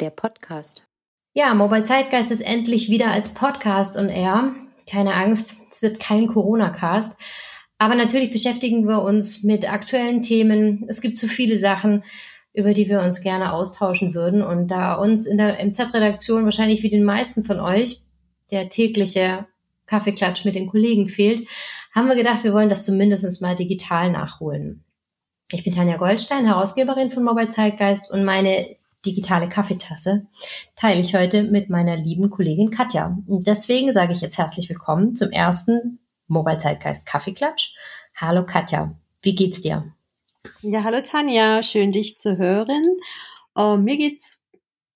der Podcast. Ja, Mobile Zeitgeist ist endlich wieder als Podcast und Air. Keine Angst, es wird kein Corona-Cast. Aber natürlich beschäftigen wir uns mit aktuellen Themen. Es gibt so viele Sachen, über die wir uns gerne austauschen würden. Und da uns in der MZ-Redaktion wahrscheinlich wie den meisten von euch der tägliche Kaffeeklatsch mit den Kollegen fehlt, haben wir gedacht, wir wollen das zumindest mal digital nachholen. Ich bin Tanja Goldstein, Herausgeberin von Mobile Zeitgeist und meine digitale Kaffeetasse teile ich heute mit meiner lieben Kollegin Katja. Und deswegen sage ich jetzt herzlich willkommen zum ersten Mobile Zeitgeist Kaffeeklatsch. Hallo Katja, wie geht's dir? Ja, hallo Tanja, schön dich zu hören. Uh, mir geht's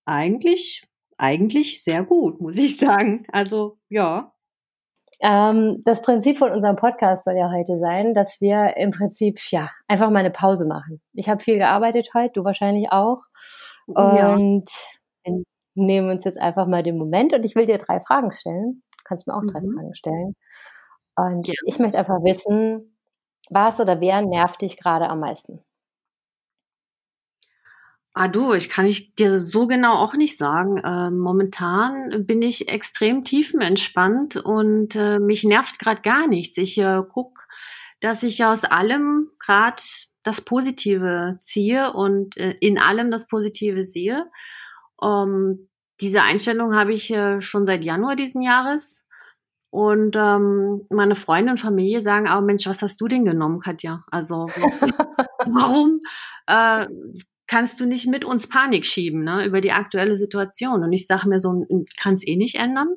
eigentlich, eigentlich sehr gut, muss ich sagen. Also, ja. Ähm, das Prinzip von unserem Podcast soll ja heute sein, dass wir im Prinzip, ja, einfach mal eine Pause machen. Ich habe viel gearbeitet heute, du wahrscheinlich auch. Und ja. nehmen uns jetzt einfach mal den Moment und ich will dir drei Fragen stellen. Du kannst mir auch drei mhm. Fragen stellen. Und ja. ich möchte einfach wissen, was oder wer nervt dich gerade am meisten? Ah du, ich kann ich dir so genau auch nicht sagen. Äh, momentan bin ich extrem tiefenentspannt und äh, mich nervt gerade gar nichts. Ich äh, guck, dass ich aus allem gerade das Positive ziehe und äh, in allem das Positive sehe. Ähm, diese Einstellung habe ich äh, schon seit Januar diesen Jahres. Und ähm, meine Freunde und Familie sagen auch, Mensch, was hast du denn genommen, Katja? Also warum äh, kannst du nicht mit uns Panik schieben ne, über die aktuelle Situation? Und ich sage mir so, kann es eh nicht ändern.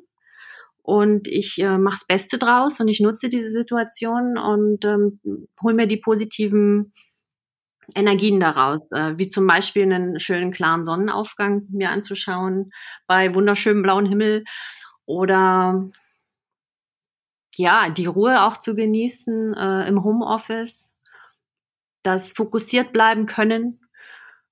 Und ich äh, mache das Beste draus und ich nutze diese Situation und ähm, hol mir die positiven Energien daraus, äh, wie zum Beispiel einen schönen klaren Sonnenaufgang mir anzuschauen bei wunderschönem blauen Himmel oder ja, die Ruhe auch zu genießen äh, im Homeoffice, das fokussiert bleiben können,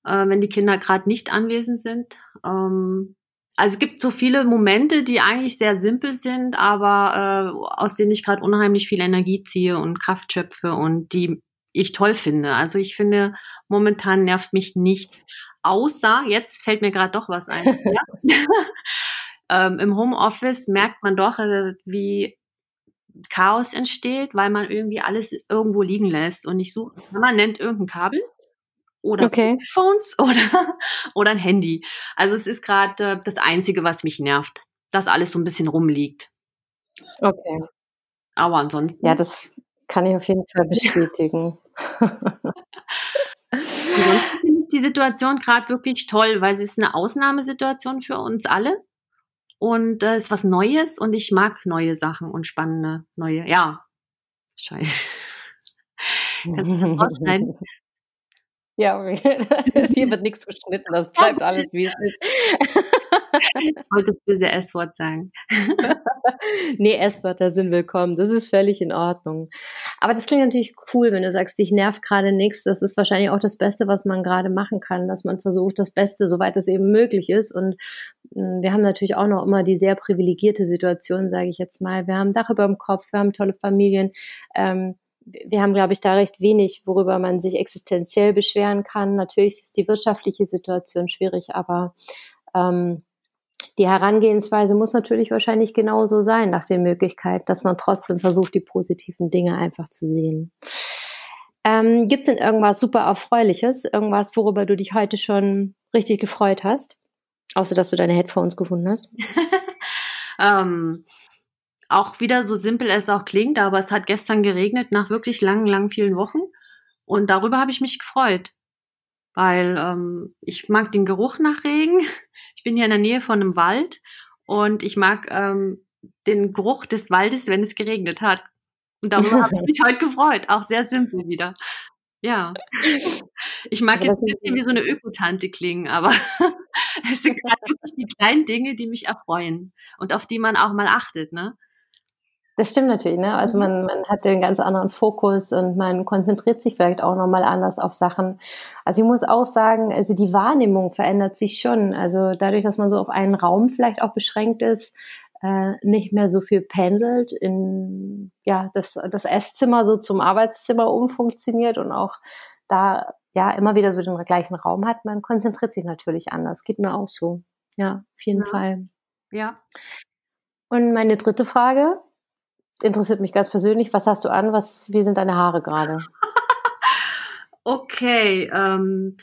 äh, wenn die Kinder gerade nicht anwesend sind. Ähm, also es gibt so viele Momente, die eigentlich sehr simpel sind, aber äh, aus denen ich gerade unheimlich viel Energie ziehe und Kraft schöpfe und die ich toll finde. Also ich finde, momentan nervt mich nichts, außer, jetzt fällt mir gerade doch was ein. ähm, Im Homeoffice merkt man doch, äh, wie Chaos entsteht, weil man irgendwie alles irgendwo liegen lässt und ich suche permanent irgendein Kabel oder okay. Phones oder, oder ein Handy. Also es ist gerade äh, das Einzige, was mich nervt, dass alles so ein bisschen rumliegt. Okay. Aber ansonsten. Ja, das kann ich auf jeden Fall bestätigen. finde ich die Situation gerade wirklich toll, weil sie ist eine Ausnahmesituation für uns alle. Und es äh, ist was Neues und ich mag neue Sachen und spannende neue, ja. Scheiße. Kannst du das? Ja, hier wird nichts geschnitten, das bleibt alles, wie es ist. Ich wollte das böse S-Wort sagen. nee, S-Wörter sind willkommen. Das ist völlig in Ordnung. Aber das klingt natürlich cool, wenn du sagst, dich nervt gerade nichts. Das ist wahrscheinlich auch das Beste, was man gerade machen kann, dass man versucht, das Beste, soweit es eben möglich ist. Und hm, wir haben natürlich auch noch immer die sehr privilegierte Situation, sage ich jetzt mal. Wir haben Dach über dem Kopf, wir haben tolle Familien. Ähm, wir haben, glaube ich, da recht wenig, worüber man sich existenziell beschweren kann. Natürlich ist die wirtschaftliche Situation schwierig, aber ähm, die Herangehensweise muss natürlich wahrscheinlich genauso sein nach den Möglichkeiten, dass man trotzdem versucht, die positiven Dinge einfach zu sehen. Ähm, Gibt es denn irgendwas super Erfreuliches, irgendwas, worüber du dich heute schon richtig gefreut hast? Außer, dass du deine Headphones gefunden hast? ähm, auch wieder so simpel es auch klingt, aber es hat gestern geregnet nach wirklich langen, langen, vielen Wochen. Und darüber habe ich mich gefreut. Weil ähm, ich mag den Geruch nach Regen. Ich bin hier in der Nähe von einem Wald und ich mag ähm, den Geruch des Waldes, wenn es geregnet hat. Und darüber habe ich mich heute gefreut. Auch sehr simpel wieder. Ja. Ich mag jetzt ein bisschen wie so eine Ökotante klingen, aber es sind gerade wirklich die kleinen Dinge, die mich erfreuen und auf die man auch mal achtet, ne? Das stimmt natürlich, ne? Also mhm. man, man hat den ganz anderen Fokus und man konzentriert sich vielleicht auch nochmal anders auf Sachen. Also ich muss auch sagen, also die Wahrnehmung verändert sich schon. Also dadurch, dass man so auf einen Raum vielleicht auch beschränkt ist, äh, nicht mehr so viel pendelt, in ja, das, das Esszimmer so zum Arbeitszimmer umfunktioniert und auch da ja immer wieder so den gleichen Raum hat, man konzentriert sich natürlich anders. Geht mir auch so. Ja, auf jeden ja. Fall. Ja. Und meine dritte Frage interessiert mich ganz persönlich. Was hast du an? Was, wie sind deine Haare gerade? okay, ähm,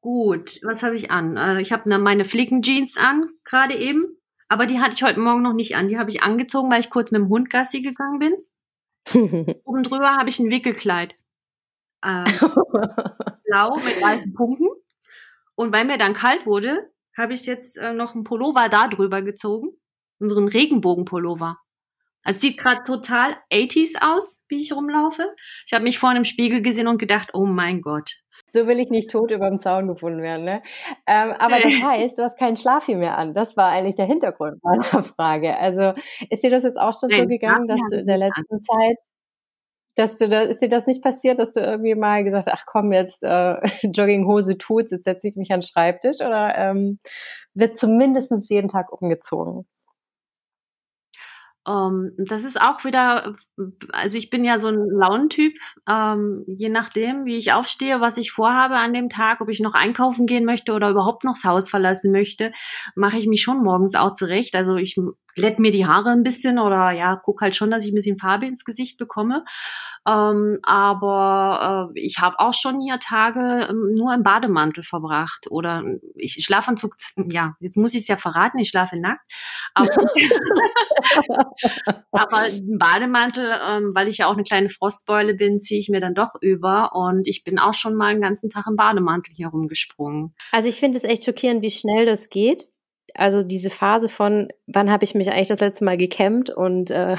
gut. Was habe ich an? Äh, ich habe ne, meine Flickenjeans an, gerade eben. Aber die hatte ich heute Morgen noch nicht an. Die habe ich angezogen, weil ich kurz mit dem Hund Gassi gegangen bin. Oben drüber habe ich ein Wickelkleid. Ähm, blau mit weißen Punkten. Und weil mir dann kalt wurde, habe ich jetzt äh, noch einen Pullover da drüber gezogen. Unseren Regenbogenpullover. Es sieht gerade total 80s aus, wie ich rumlaufe. Ich habe mich vorhin im Spiegel gesehen und gedacht, oh mein Gott. So will ich nicht tot über dem Zaun gefunden werden. Ne? Ähm, aber das heißt, du hast keinen Schlafi mehr an. Das war eigentlich der Hintergrund meiner Frage. Also ist dir das jetzt auch schon Nein, so gegangen, dass du in der letzten an. Zeit dass du da, ist dir das nicht passiert, dass du irgendwie mal gesagt hast, ach komm, jetzt äh, Jogginghose tut's, jetzt setze ich mich an den Schreibtisch oder ähm, wird zumindest jeden Tag umgezogen? Um, ähm, das ist auch wieder, also ich bin ja so ein Launentyp, ähm, je nachdem, wie ich aufstehe, was ich vorhabe an dem Tag, ob ich noch einkaufen gehen möchte oder überhaupt noch das Haus verlassen möchte, mache ich mich schon morgens auch zurecht. Also ich glätt mir die Haare ein bisschen oder ja, guck halt schon, dass ich ein bisschen Farbe ins Gesicht bekomme. Ähm, aber äh, ich habe auch schon hier Tage ähm, nur im Bademantel verbracht oder ich Schlafanzug, ja, jetzt muss ich es ja verraten, ich schlafe nackt. Aber, aber im Bademantel, ähm, weil ich ja auch eine kleine Frostbeule bin, ziehe ich mir dann doch über und ich bin auch schon mal einen ganzen Tag im Bademantel hier rumgesprungen. Also ich finde es echt schockierend, wie schnell das geht also diese Phase von, wann habe ich mich eigentlich das letzte Mal gekämmt und äh,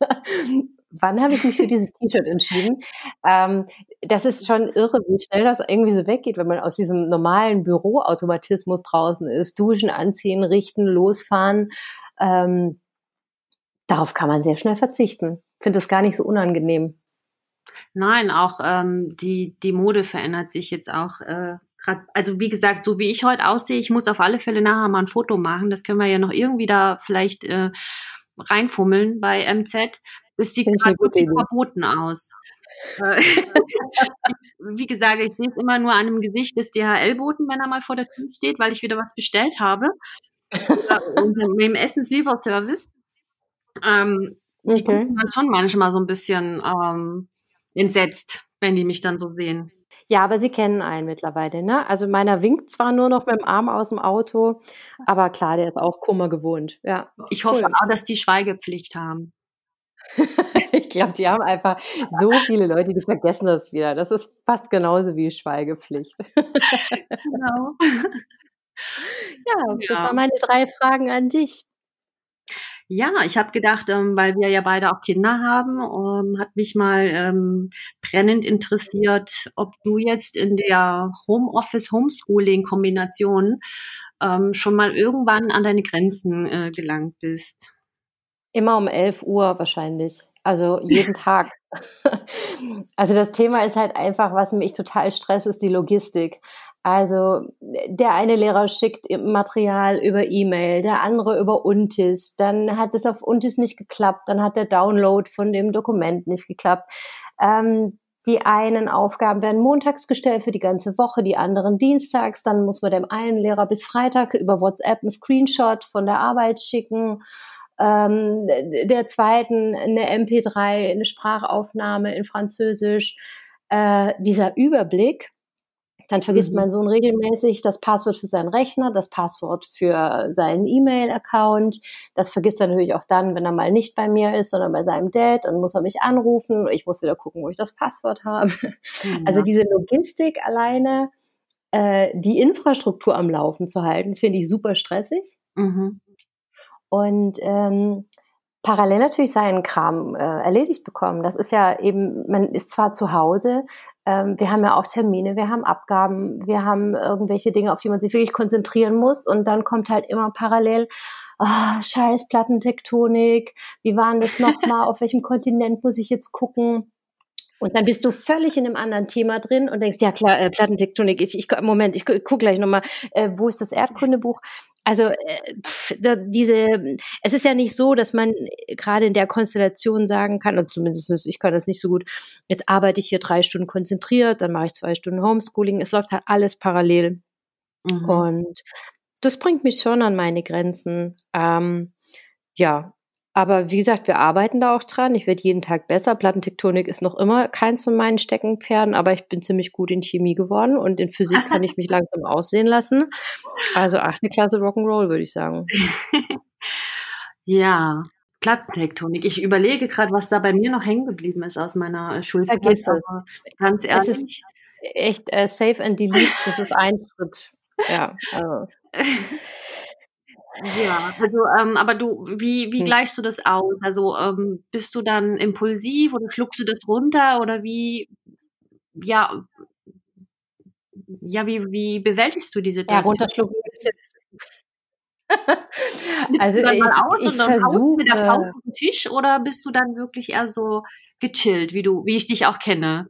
wann habe ich mich für dieses T-Shirt entschieden? Ähm, das ist schon irre, wie schnell das irgendwie so weggeht, wenn man aus diesem normalen Büroautomatismus draußen ist. Duschen, anziehen, richten, losfahren. Ähm, darauf kann man sehr schnell verzichten. Ich finde das gar nicht so unangenehm. Nein, auch ähm, die, die Mode verändert sich jetzt auch äh, grad, also wie gesagt, so wie ich heute aussehe, ich muss auf alle Fälle nachher mal ein Foto machen. Das können wir ja noch irgendwie da vielleicht äh, reinfummeln bei MZ. Das sieht gerade wirklich verboten aus. Äh, wie gesagt, ich sehe es immer nur an dem Gesicht des DHL-Boten, wenn er mal vor der Tür steht, weil ich wieder was bestellt habe. Mit dem Essenslieferservice. Ähm, okay. Die gucken dann schon manchmal so ein bisschen ähm, entsetzt, wenn die mich dann so sehen. Ja, aber sie kennen einen mittlerweile, ne? Also meiner winkt zwar nur noch mit dem Arm aus dem Auto, aber klar, der ist auch Kummer gewohnt. Ja. Ich hoffe cool. auch, dass die Schweigepflicht haben. ich glaube, die haben einfach so viele Leute, die vergessen das wieder. Das ist fast genauso wie Schweigepflicht. genau. Ja, das ja. waren meine drei Fragen an dich. Ja, ich habe gedacht, ähm, weil wir ja beide auch Kinder haben, ähm, hat mich mal ähm, brennend interessiert, ob du jetzt in der Homeoffice-Homeschooling-Kombination ähm, schon mal irgendwann an deine Grenzen äh, gelangt bist. Immer um 11 Uhr wahrscheinlich. Also jeden Tag. also das Thema ist halt einfach, was mich total stresst, ist die Logistik. Also der eine Lehrer schickt Material über E-Mail, der andere über Untis, dann hat es auf Untis nicht geklappt, dann hat der Download von dem Dokument nicht geklappt. Ähm, die einen Aufgaben werden montags gestellt für die ganze Woche, die anderen dienstags. Dann muss man dem einen Lehrer bis Freitag über WhatsApp einen Screenshot von der Arbeit schicken. Ähm, der zweiten eine MP3, eine Sprachaufnahme in Französisch. Äh, dieser Überblick, dann vergisst mhm. mein Sohn regelmäßig das Passwort für seinen Rechner, das Passwort für seinen E-Mail-Account. Das vergisst er natürlich auch dann, wenn er mal nicht bei mir ist, sondern bei seinem Dad. Dann muss er mich anrufen. Ich muss wieder gucken, wo ich das Passwort habe. Mhm. Also diese Logistik alleine, äh, die Infrastruktur am Laufen zu halten, finde ich super stressig. Mhm. Und ähm, parallel natürlich seinen Kram äh, erledigt bekommen. Das ist ja eben, man ist zwar zu Hause, ähm, wir haben ja auch Termine, wir haben Abgaben, wir haben irgendwelche Dinge, auf die man sich wirklich konzentrieren muss und dann kommt halt immer parallel, oh, scheiß Plattentektonik, wie waren das nochmal, auf welchem Kontinent muss ich jetzt gucken? Und dann bist du völlig in einem anderen Thema drin und denkst, ja klar, äh, Plattentektonik, ich, ich, Moment, ich gucke gleich nochmal, äh, wo ist das Erdkundebuch? Also äh, pff, da, diese, es ist ja nicht so, dass man gerade in der Konstellation sagen kann, also zumindest ich kann das nicht so gut, jetzt arbeite ich hier drei Stunden konzentriert, dann mache ich zwei Stunden Homeschooling, es läuft halt alles parallel. Mhm. Und das bringt mich schon an meine Grenzen. Ähm, ja, aber wie gesagt, wir arbeiten da auch dran. Ich werde jeden Tag besser. Plattentektonik ist noch immer keins von meinen Steckenpferden, aber ich bin ziemlich gut in Chemie geworden und in Physik kann ich mich langsam aussehen lassen. Also achte Klasse Rock'n'Roll, würde ich sagen. ja, Plattentektonik. Ich überlege gerade, was da bei mir noch hängen geblieben ist aus meiner Schulzeit. Vergiss es. Ganz ehrlich. Es ist echt äh, Save and Delete, das ist ein Schritt. Ja, also. Ja, also, ähm, aber du, wie, wie hm. gleichst du das aus? Also, ähm, bist du dann impulsiv oder schluckst du das runter oder wie, ja, ja, wie, wie bewältigst du die Situation? Ja, runterschlucken ist jetzt. also ich, ich versuche mit der Faust auf den Tisch oder bist du dann wirklich eher so gechillt, wie du, wie ich dich auch kenne?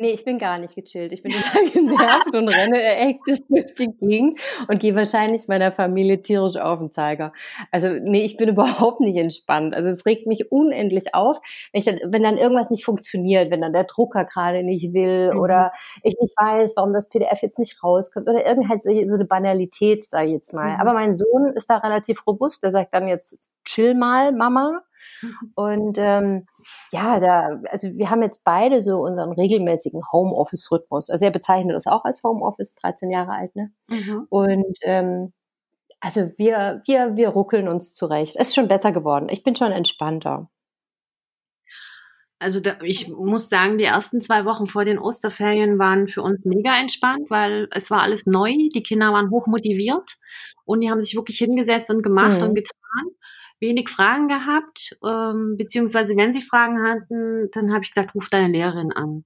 Nee, ich bin gar nicht gechillt. Ich bin total genervt und renne hektisch durch die Gegend und gehe wahrscheinlich meiner Familie tierisch auf den Zeiger. Also nee, ich bin überhaupt nicht entspannt. Also es regt mich unendlich auf, wenn, dann, wenn dann irgendwas nicht funktioniert, wenn dann der Drucker gerade nicht will mhm. oder ich nicht weiß, warum das PDF jetzt nicht rauskommt oder irgend halt so, so eine Banalität, sage ich jetzt mal. Mhm. Aber mein Sohn ist da relativ robust. Der sagt dann jetzt, chill mal, Mama. Und ähm, ja, da, also wir haben jetzt beide so unseren regelmäßigen Homeoffice-Rhythmus. Also er bezeichnet das auch als Homeoffice, 13 Jahre alt, ne? Mhm. Und ähm, also wir, wir, wir ruckeln uns zurecht. Es ist schon besser geworden. Ich bin schon entspannter. Also da, ich muss sagen, die ersten zwei Wochen vor den Osterferien waren für uns mega entspannt, weil es war alles neu. Die Kinder waren hoch motiviert und die haben sich wirklich hingesetzt und gemacht mhm. und getan wenig Fragen gehabt, ähm, beziehungsweise wenn sie Fragen hatten, dann habe ich gesagt, ruf deine Lehrerin an.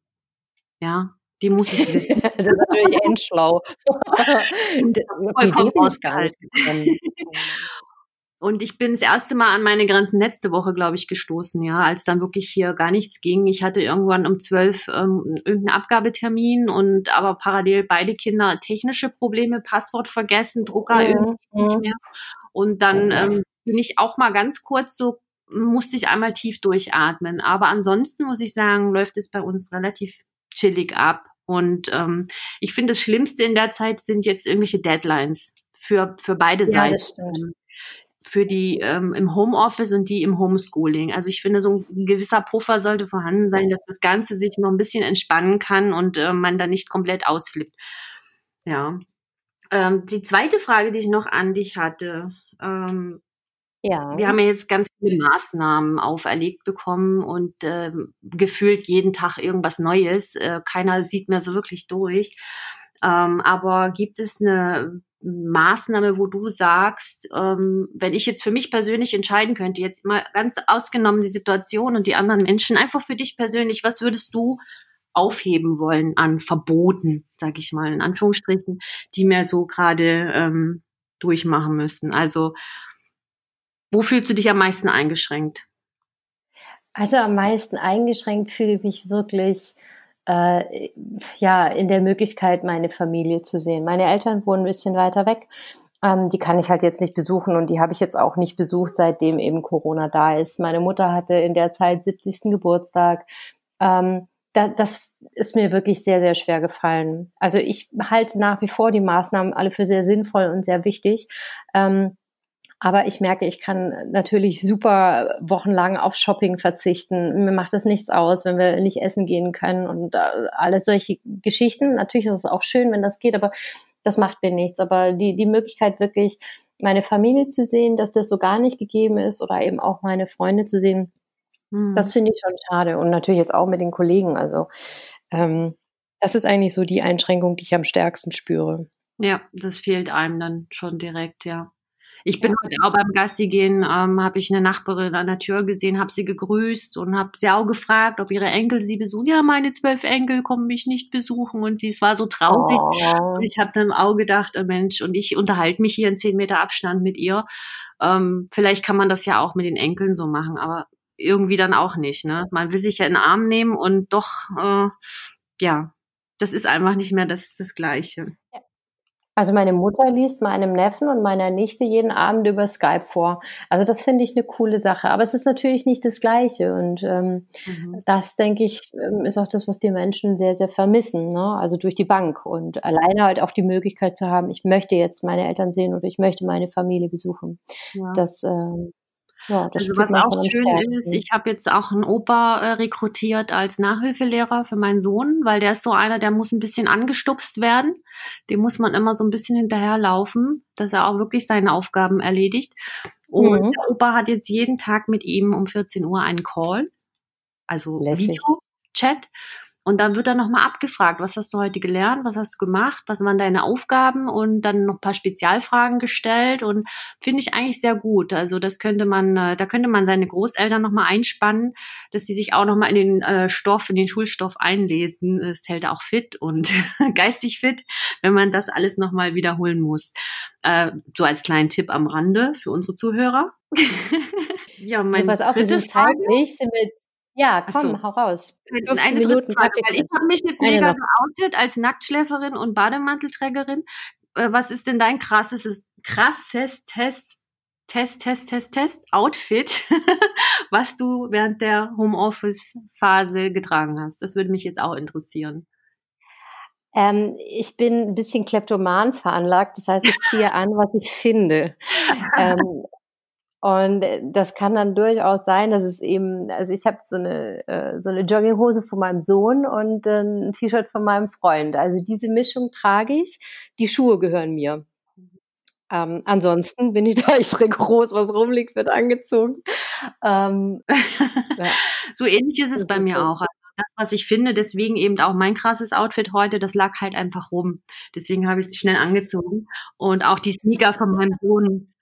Ja, die muss es wissen. das ist natürlich endschlau. Und, ich. Und bin das erste Mal an meine Grenzen letzte Woche, glaube ich, gestoßen, ja, als dann wirklich hier gar nichts ging. Ich hatte irgendwann um zwölf ähm, irgendeinen Abgabetermin und aber parallel beide Kinder technische Probleme, Passwort vergessen, Drucker mhm. irgendwie nicht mehr. Und dann ähm, bin ich auch mal ganz kurz so, musste ich einmal tief durchatmen. Aber ansonsten muss ich sagen, läuft es bei uns relativ chillig ab. Und ähm, ich finde, das Schlimmste in der Zeit sind jetzt irgendwelche Deadlines für, für beide ja, Seiten. Für die ähm, im Homeoffice und die im Homeschooling. Also ich finde, so ein gewisser Puffer sollte vorhanden sein, dass das Ganze sich noch ein bisschen entspannen kann und äh, man da nicht komplett ausflippt. Ja. Ähm, die zweite Frage, die ich noch an dich hatte, ähm, ja. Wir haben ja jetzt ganz viele Maßnahmen auferlegt bekommen und äh, gefühlt jeden Tag irgendwas Neues. Äh, keiner sieht mehr so wirklich durch. Ähm, aber gibt es eine Maßnahme, wo du sagst, ähm, wenn ich jetzt für mich persönlich entscheiden könnte, jetzt mal ganz ausgenommen die Situation und die anderen Menschen, einfach für dich persönlich, was würdest du aufheben wollen an Verboten, sag ich mal, in Anführungsstrichen, die mir so gerade ähm, durchmachen müssen? Also wo fühlst du dich am meisten eingeschränkt? Also am meisten eingeschränkt fühle ich mich wirklich äh, ja in der Möglichkeit, meine Familie zu sehen. Meine Eltern wohnen ein bisschen weiter weg. Ähm, die kann ich halt jetzt nicht besuchen und die habe ich jetzt auch nicht besucht, seitdem eben Corona da ist. Meine Mutter hatte in der Zeit 70. Geburtstag. Ähm, da, das ist mir wirklich sehr, sehr schwer gefallen. Also ich halte nach wie vor die Maßnahmen alle für sehr sinnvoll und sehr wichtig. Ähm, aber ich merke, ich kann natürlich super wochenlang auf Shopping verzichten. Mir macht das nichts aus, wenn wir nicht essen gehen können und äh, alles solche Geschichten. Natürlich ist es auch schön, wenn das geht, aber das macht mir nichts. Aber die, die Möglichkeit wirklich, meine Familie zu sehen, dass das so gar nicht gegeben ist oder eben auch meine Freunde zu sehen, mhm. das finde ich schon schade. Und natürlich jetzt auch mit den Kollegen. Also ähm, das ist eigentlich so die Einschränkung, die ich am stärksten spüre. Ja, das fehlt einem dann schon direkt, ja. Ich bin ja. heute auch beim Gassi gehen, ähm, habe ich eine Nachbarin an der Tür gesehen, habe sie gegrüßt und habe sie auch gefragt, ob ihre Enkel sie besuchen. Ja, meine zwölf Enkel kommen mich nicht besuchen und sie es war so traurig. Oh. Und ich habe dann auch gedacht, oh Mensch, und ich unterhalte mich hier in zehn Meter Abstand mit ihr. Ähm, vielleicht kann man das ja auch mit den Enkeln so machen, aber irgendwie dann auch nicht. Ne? Man will sich ja in den Arm nehmen und doch, äh, ja, das ist einfach nicht mehr das, das Gleiche. Also meine Mutter liest meinem Neffen und meiner Nichte jeden Abend über Skype vor. Also das finde ich eine coole Sache. Aber es ist natürlich nicht das Gleiche. Und ähm, mhm. das, denke ich, ähm, ist auch das, was die Menschen sehr, sehr vermissen. Ne? Also durch die Bank. Und alleine halt auch die Möglichkeit zu haben, ich möchte jetzt meine Eltern sehen oder ich möchte meine Familie besuchen. Ja. Das ähm, ja, das also was auch schön ist, ich habe jetzt auch einen Opa äh, rekrutiert als Nachhilfelehrer für meinen Sohn, weil der ist so einer, der muss ein bisschen angestupst werden. Dem muss man immer so ein bisschen hinterherlaufen, dass er auch wirklich seine Aufgaben erledigt. Und mhm. der Opa hat jetzt jeden Tag mit ihm um 14 Uhr einen Call, also Video-Chat. Und dann wird dann nochmal abgefragt, was hast du heute gelernt, was hast du gemacht, was waren deine Aufgaben und dann noch ein paar Spezialfragen gestellt und finde ich eigentlich sehr gut. Also das könnte man, äh, da könnte man seine Großeltern nochmal einspannen, dass sie sich auch nochmal in den äh, Stoff, in den Schulstoff einlesen. Es hält auch fit und geistig fit, wenn man das alles nochmal wiederholen muss. Äh, so als kleinen Tipp am Rande für unsere Zuhörer. ja, mein ja, pass auf, wir sind zeitlich, sind wir ja, komm, so. hau raus. 15 Minuten. Frage, weil ich habe mich jetzt mega geoutet als Nacktschläferin und Bademantelträgerin. Äh, was ist denn dein krasses, krasses Test, Test, Test, Test, Test, Outfit, was du während der Homeoffice-Phase getragen hast? Das würde mich jetzt auch interessieren. Ähm, ich bin ein bisschen kleptoman veranlagt, das heißt, ich ziehe an, was ich finde. ähm, und äh, das kann dann durchaus sein, dass es eben, also ich habe so eine, äh, so eine Jogginghose von meinem Sohn und ein T-Shirt von meinem Freund. Also diese Mischung trage ich. Die Schuhe gehören mir. Ähm, ansonsten bin ich da echt rigoros, was rumliegt, wird angezogen. Ähm, ja. So ähnlich ist es bei mir auch. Also das, was ich finde, deswegen eben auch mein krasses Outfit heute, das lag halt einfach rum. Deswegen habe ich es schnell angezogen. Und auch die Sneaker von meinem Sohn,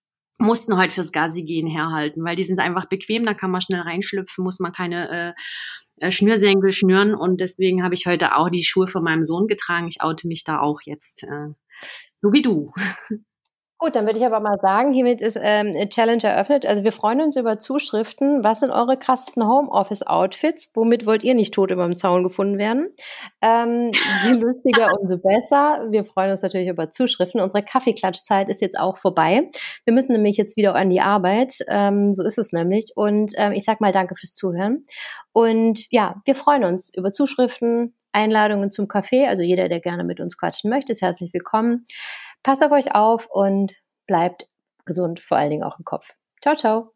mussten heute fürs Gassi gehen herhalten, weil die sind einfach bequem, da kann man schnell reinschlüpfen, muss man keine äh, äh, Schnürsenkel schnüren und deswegen habe ich heute auch die Schuhe von meinem Sohn getragen. Ich oute mich da auch jetzt, äh, so wie du. Gut, dann würde ich aber mal sagen, hiermit ist ähm, Challenge eröffnet. Also wir freuen uns über Zuschriften. Was sind eure krassesten Homeoffice-Outfits? Womit wollt ihr nicht tot über dem Zaun gefunden werden? Ähm, je lustiger, umso besser. Wir freuen uns natürlich über Zuschriften. Unsere Kaffeeklatschzeit ist jetzt auch vorbei. Wir müssen nämlich jetzt wieder an die Arbeit. Ähm, so ist es nämlich. Und ähm, ich sag mal danke fürs Zuhören. Und ja, wir freuen uns über Zuschriften, Einladungen zum Kaffee. Also jeder, der gerne mit uns quatschen möchte, ist herzlich willkommen. Passt auf euch auf und bleibt gesund, vor allen Dingen auch im Kopf. Ciao, ciao.